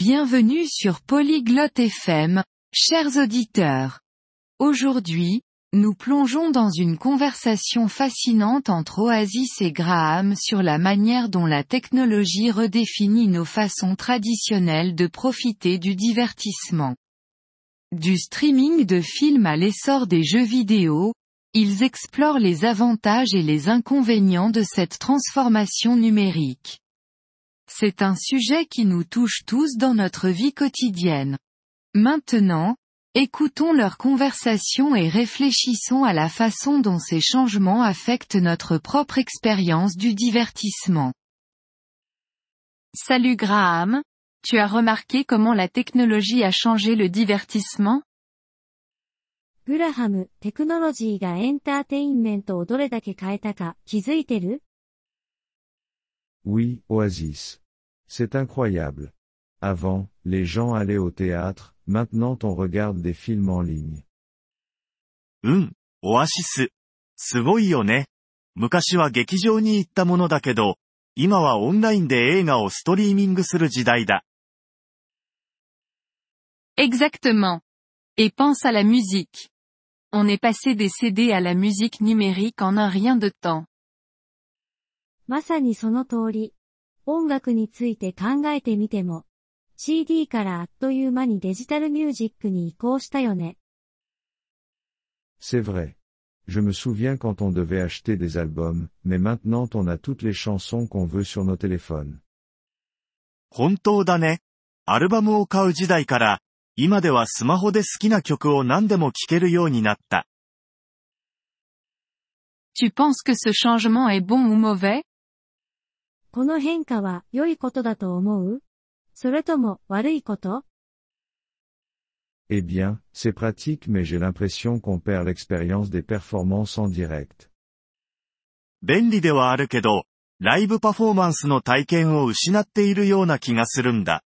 Bienvenue sur Polyglotte FM, chers auditeurs. Aujourd'hui, nous plongeons dans une conversation fascinante entre Oasis et Graham sur la manière dont la technologie redéfinit nos façons traditionnelles de profiter du divertissement. Du streaming de films à l'essor des jeux vidéo, ils explorent les avantages et les inconvénients de cette transformation numérique. C'est un sujet qui nous touche tous dans notre vie quotidienne. Maintenant, écoutons leur conversation et réfléchissons à la façon dont ces changements affectent notre propre expérience du divertissement. Salut Graham, tu as remarqué comment la technologie a changé le divertissement グラハム、テクノロジーがエンターテインメントをどれだけ変えたか気づいてる Oui, Oasis. C'est incroyable. Avant, les gens allaient au théâtre, maintenant on regarde des films en ligne. うん、オアシス。すごいよね。昔は劇場に行ったものだけど、今はオンラインで映画をストリーミングする時代だ。 Exactement. Et pense à la musique. On est passé des CD à la musique numérique en un rien de temps. まさにその通り。音楽について考えてみても、CD からあっという間にデジタルミュージックに移行したよね。C'est vrai. Je me souviens quand on devait acheter des albums, mais maintenant on a toutes les chansons qu'on veut sur nos téléphones. 本当だね。アルバムを買う時代から、今ではスマホで好きな曲を何でも聴けるようになった。Tu penses que ce changement est bon ou mauvais この変化は良いことだと思うそれとも悪いこと Eh bien, c'est pratique mais j'ai l'impression qu'on perd l'expérience des performances en direct. 便利ではあるけど、ライブパフォーマンスの体験を失っているような気がするんだ。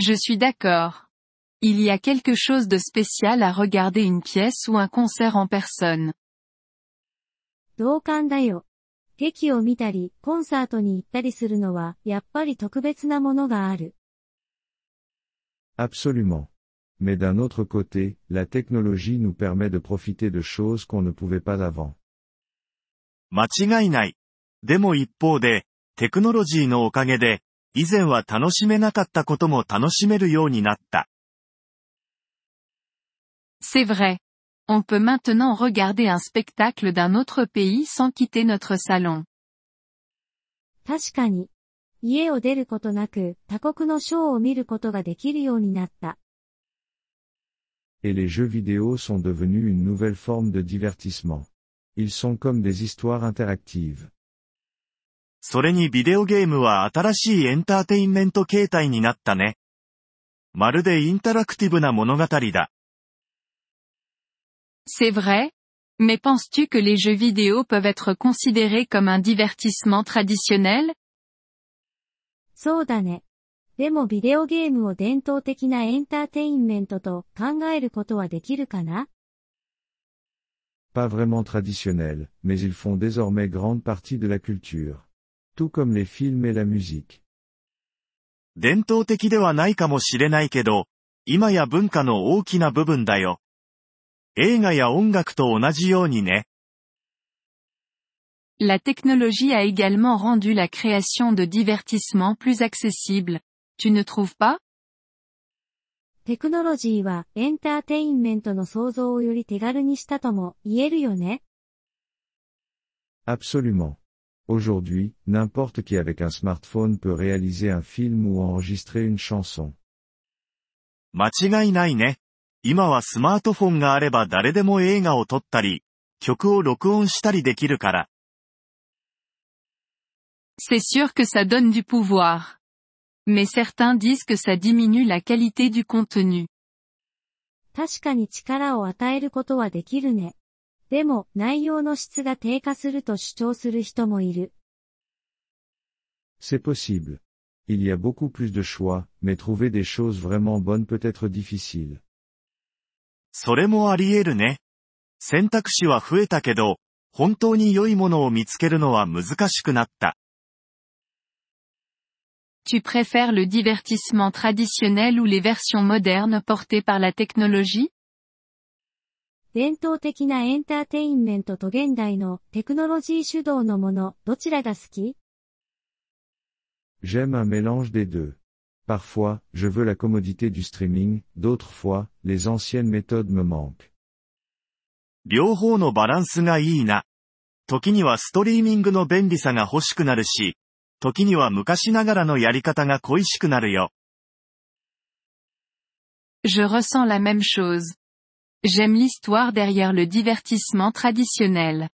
Je suis d'accord. Il y a quelque chose de spécial à regarder une pièce ou un concert en personne. 同感だよ。 劇を見たり、コンサートに行ったりするのは、やっぱり特別なものがある。Absolument. Mais d'un autre côté, la technologie nous permet de profiter de choses qu'on ne pouvait pas avant. 間違いない。でも一方で、テクノロジーのおかげで、以前は楽しめなかったことも楽しめるようになった。C'est vrai. On peut maintenant regarder un spectacle d'un autre pays sans quitter notre salon. 確かに。家を出ることなく、他国のショーを見ることができるようになった。 Et les jeux vidéo sont devenus une nouvelle forme de divertissement. Ils sont comme des histoires interactives. それにビデオゲームは新しいエンターテインメント形態になったね。まるでインタラクティブな物語だ。 C'est vrai Mais penses-tu que les jeux vidéo peuvent être considérés comme un divertissement traditionnel そうだね。でもビデオゲームを伝統的なエンターテインメントと考えることはできるかな Pas vraiment traditionnels, mais ils font désormais grande partie de la culture. Tout comme les films et la musique. 伝統的ではないかもしれないけど、今や文化の大きな部分だよ。 映画や音楽と同じようにね。 La technologie a également rendu la création de divertissements plus accessible. Tu ne trouves pas テクノロジーはエンターテインメントの創造をより手軽にしたとも言えるよね。 Absolument. Aujourd'hui, n'importe qui avec un smartphone peut réaliser un film ou enregistrer une chanson. 間違いないね。 今はスマートフォンがあれば誰でも映画を撮ったり、曲を録音したりできるから。C'est sûr que ça donne du pouvoir. Mais certains disent que ça diminue la qualité du contenu. 確かに力を与えることはできるね。でも、内容の質が低下すると主張する人もいる。C'est possible. Il y a beaucoup plus de choix, mais trouver des choses vraiment bonnes peut être difficile. それもあり得るね。選択肢は増えたけど、本当に良いものを見つけるのは難しくなった。Tu préfères le divertissement traditionnel ou les versions modernes portées par la technologie 伝統的なエンターテインメントと現代のテクノロジー主導のもの、どちらが好き J'aime un mélange des deux. Parfois, je veux la commodité du streaming, d'autres fois, les anciennes méthodes me manquent. 両方のバランスがいいな。時にはストリーミングの便利さが欲しくなるし、時には昔ながらのやり方が恋しくなるよ。 Je ressens la même chose. J'aime l'histoire derrière le divertissement traditionnel.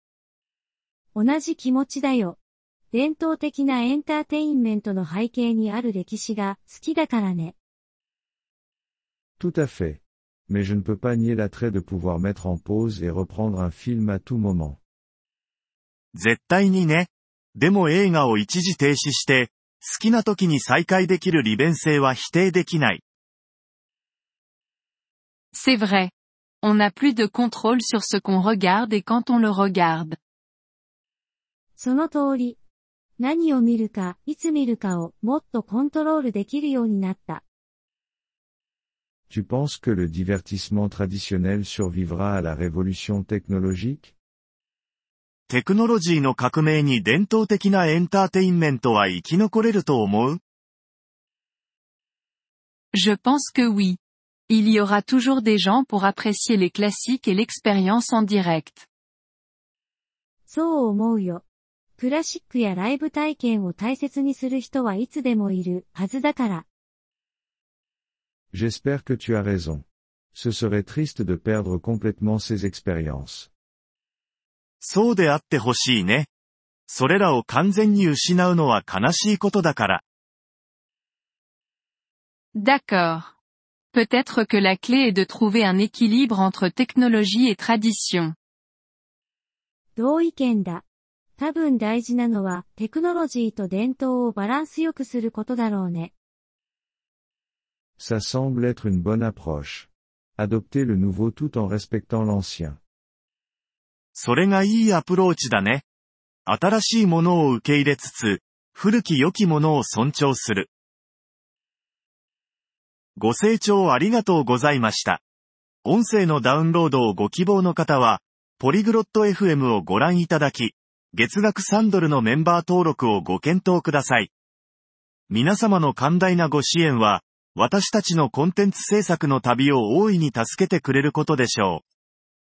同じ気持ちだよ。 伝統的なエンターテインメントの背景にある歴史が好きだからね。Tout à fait. Mais je ne peux pas nier l'attrait de pouvoir mettre en pause et reprendre un film à tout moment. 絶対にね。でも映画を一時停止して、好きな時に再開できる利便性は否定できない。C'est vrai. On n'a plus de contrôle sur ce qu'on regarde et quand on le regarde. その通り。何を見るか、いつ見るかをもっとコントロールできるようになった。 Tu penses que le divertissement traditionnel survivra à la révolution technologique テクノロジーの革命に伝統的なエンターテインメントは生き残れると思う Je pense que oui. Il y aura toujours des gens pour apprécier les classiques et l'expérience en direct. そう思うよ。 クラシックやライブ体験を大切にする人はいつでもいるはずだから。J'espère que tu as raison. Ce serait triste de perdre complètement ces expériences. そうであってほしいね。それらを完全に失うのは悲しいことだから。D'accord. Peut-être que la clé est de trouver un équilibre entre technologie et tradition. 同意見だ。多分大事なのはテクノロジーと伝統をバランスよくすることだろうね。Ça semble être une bonne approche. Adopter le nouveau tout en respectant l'ancien. それがいいアプローチだね。新しいものを受け入れつつ、古き良きものを尊重する。ご清聴ありがとうございました。音声のダウンロードをご希望の方は、ポリグロット FM をご覧いただき、月額3ドルのメンバー登録をご検討ください。皆様の寛大なご支援は、私たちのコンテンツ制作の旅を大いに助けてくれることでしょう。